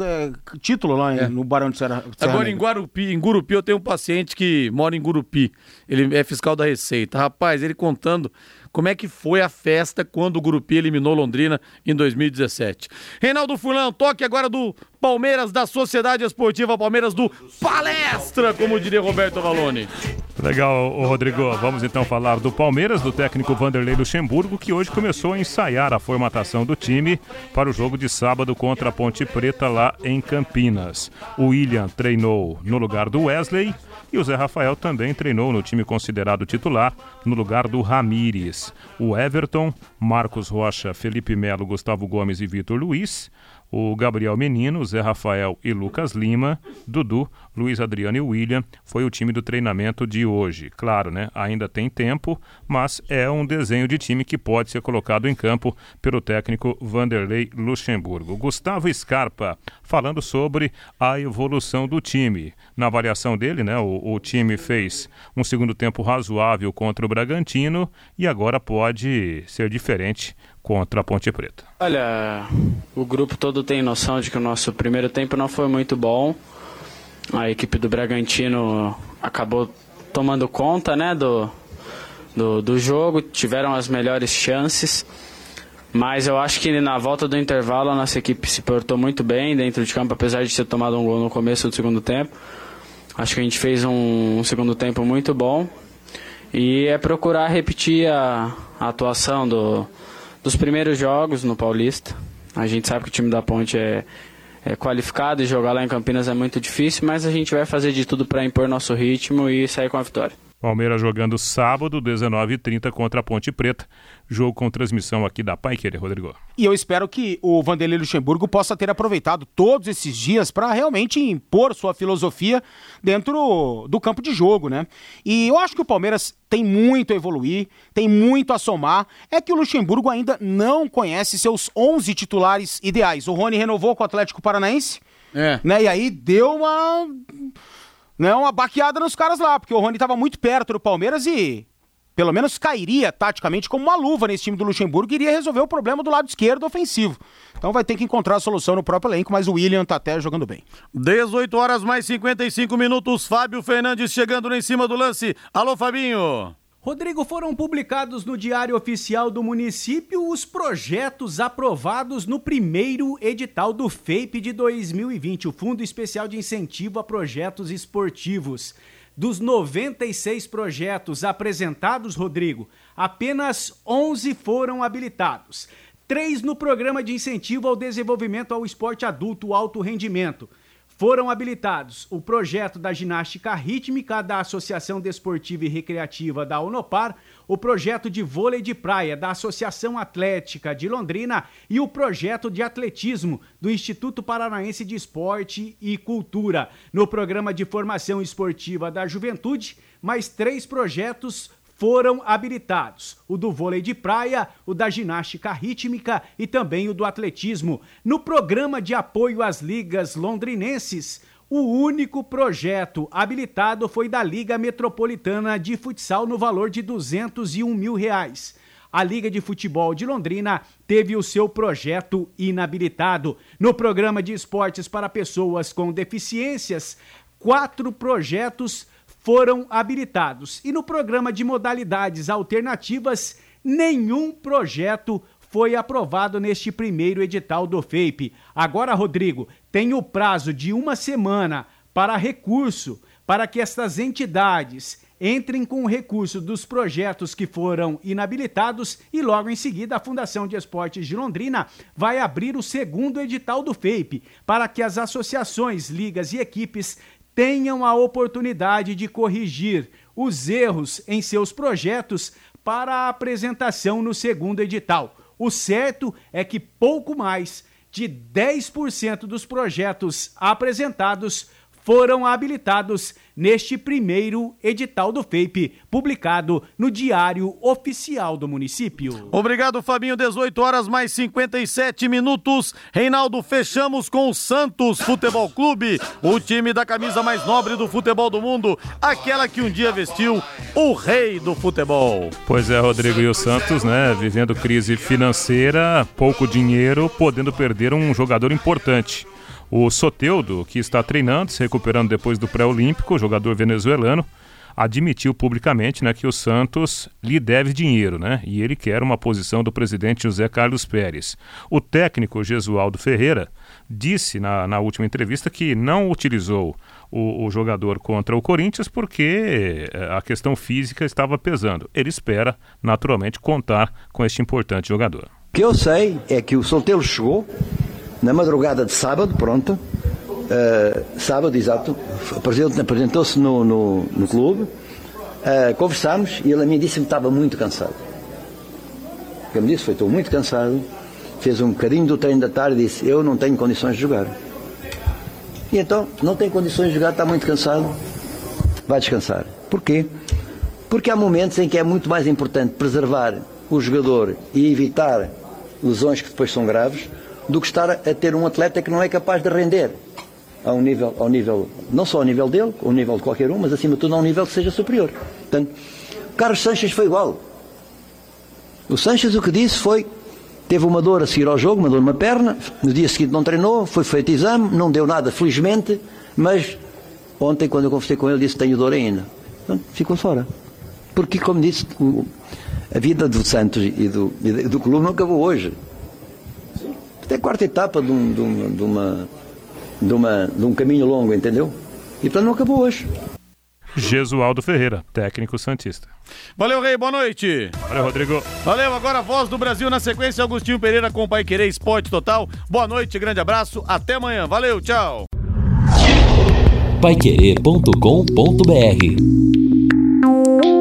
é, título lá é. no Barão de Serra. Agora em Guarupi, em Gurupi eu tenho um paciente que mora em Gurupi. Ele é fiscal da Receita. Rapaz, ele contando como é que foi a festa quando o Grupi eliminou Londrina em 2017. Reinaldo Fulão, toque agora do Palmeiras da Sociedade Esportiva Palmeiras do Palestra, como diria Roberto Valone. Legal, Rodrigo. Vamos então falar do Palmeiras, do técnico Vanderlei Luxemburgo, que hoje começou a ensaiar a formatação do time para o jogo de sábado contra a Ponte Preta lá em Campinas. O William treinou no lugar do Wesley e o Zé Rafael também treinou no time considerado titular no lugar do Ramires. O Everton, Marcos Rocha, Felipe Melo, Gustavo Gomes e Vitor Luiz o Gabriel Menino, Zé Rafael e Lucas Lima, Dudu, Luiz Adriano e William foi o time do treinamento de hoje. Claro, né? Ainda tem tempo, mas é um desenho de time que pode ser colocado em campo pelo técnico Vanderlei Luxemburgo. Gustavo Scarpa falando sobre a evolução do time. Na avaliação dele, né? O, o time fez um segundo tempo razoável contra o Bragantino e agora pode ser diferente contra a Ponte Preta? Olha, o grupo todo tem noção de que o nosso primeiro tempo não foi muito bom. A equipe do Bragantino acabou tomando conta né, do, do, do jogo, tiveram as melhores chances. Mas eu acho que na volta do intervalo a nossa equipe se portou muito bem dentro de campo, apesar de ter tomado um gol no começo do segundo tempo. Acho que a gente fez um, um segundo tempo muito bom. E é procurar repetir a, a atuação do, dos primeiros jogos no Paulista. A gente sabe que o time da Ponte é, é qualificado e jogar lá em Campinas é muito difícil, mas a gente vai fazer de tudo para impor nosso ritmo e sair com a vitória. Palmeiras jogando sábado, 19h30 contra a Ponte Preta. Jogo com transmissão aqui da Pai Querer, Rodrigo. E eu espero que o Vanderlei Luxemburgo possa ter aproveitado todos esses dias para realmente impor sua filosofia dentro do campo de jogo, né? E eu acho que o Palmeiras tem muito a evoluir, tem muito a somar. É que o Luxemburgo ainda não conhece seus 11 titulares ideais. O Rony renovou com o Atlético Paranaense, é. né? E aí deu uma né, uma baqueada nos caras lá, porque o Rony estava muito perto do Palmeiras e pelo menos cairia taticamente como uma luva nesse time do Luxemburgo e iria resolver o problema do lado esquerdo ofensivo. Então vai ter que encontrar a solução no próprio elenco, mas o William tá até jogando bem. 18 horas mais 55 minutos, Fábio Fernandes chegando em cima do lance. Alô, Fabinho! Rodrigo, foram publicados no Diário Oficial do Município os projetos aprovados no primeiro edital do FEIP de 2020, o Fundo Especial de Incentivo a Projetos Esportivos. Dos 96 projetos apresentados, Rodrigo, apenas 11 foram habilitados. Três no Programa de Incentivo ao Desenvolvimento ao Esporte Adulto Alto Rendimento foram habilitados o projeto da ginástica rítmica da Associação Desportiva e Recreativa da Unopar, o projeto de vôlei de praia da Associação Atlética de Londrina e o projeto de atletismo do Instituto Paranaense de Esporte e Cultura. No programa de formação esportiva da juventude, mais três projetos foram habilitados: o do vôlei de praia, o da ginástica rítmica e também o do atletismo. No programa de apoio às ligas londrinenses, o único projeto habilitado foi da Liga Metropolitana de Futsal no valor de 201 mil reais. A Liga de Futebol de Londrina teve o seu projeto inabilitado. No programa de esportes para pessoas com deficiências, quatro projetos foram habilitados. E no programa de modalidades alternativas, nenhum projeto foi aprovado neste primeiro edital do FEIP. Agora, Rodrigo, tem o prazo de uma semana para recurso para que estas entidades entrem com o recurso dos projetos que foram inabilitados e logo em seguida a Fundação de Esportes de Londrina vai abrir o segundo edital do FEIP para que as associações, ligas e equipes tenham a oportunidade de corrigir os erros em seus projetos para a apresentação no segundo edital. O certo é que pouco mais de 10% dos projetos apresentados foram habilitados neste primeiro edital do FEIP, publicado no Diário Oficial do Município. Obrigado, Fabinho. 18 horas mais 57 minutos. Reinaldo, fechamos com o Santos Futebol Clube, o time da camisa mais nobre do futebol do mundo, aquela que um dia vestiu o rei do futebol. Pois é, Rodrigo, e o Santos, né, vivendo crise financeira, pouco dinheiro, podendo perder um jogador importante. O Soteudo, que está treinando, se recuperando depois do pré-olímpico, jogador venezuelano, admitiu publicamente né, que o Santos lhe deve dinheiro, né? E ele quer uma posição do presidente José Carlos Pérez. O técnico Gesualdo Ferreira disse na, na última entrevista que não utilizou o, o, jogador contra o Corinthians porque eh, a questão física estava pesando. Ele espera, naturalmente, contar com este importante jogador. O que eu sei é que o Solteiro chegou na madrugada de sábado, pronto, uh, sábado, exato, apresentou-se no, no, no, clube, uh, conversámos e ele a mim disse-me que estava muito cansado. Ele me disse, foi, estou muito cansado, fez um bocadinho do treino da tarde e disse, eu não tenho condições de jogar. E então, não tem condições de jogar, está muito cansado, vai descansar. Porquê? Porque há momentos em que é muito mais importante preservar o jogador e evitar lesões que depois são graves, do que estar a ter um atleta que não é capaz de render a um nível, ao nível, não só ao nível dele, ao nível de qualquer um, mas acima de tudo a um nível que seja superior. Portanto, Carlos Sanches foi igual. O Sanches o que disse foi, teve uma dor a seguir ao jogo, uma dor numa perna, no dia seguinte não treinou, foi feito exame, não deu nada, felizmente, mas ontem quando eu conversei com ele disse tenho dor ainda. Portanto, ficou fora. Porque, como disse, a vida do Santos e do, e do clube não acabou hoje. Isto é a quarta etapa de um, de, uma, de, uma, de, uma, de um caminho longo, entendeu? E portanto não acabou hoje. Gesualdo Ferreira, técnico Santista. Valeu, Rei, boa noite. Valeu, Rodrigo. Valeu, agora a voz do Brasil na sequência, Agostinho Pereira com o Pai Querer Esporte Total. Boa noite, grande abraço, até amanhã. Valeu, tchau. Paiquerê.com.br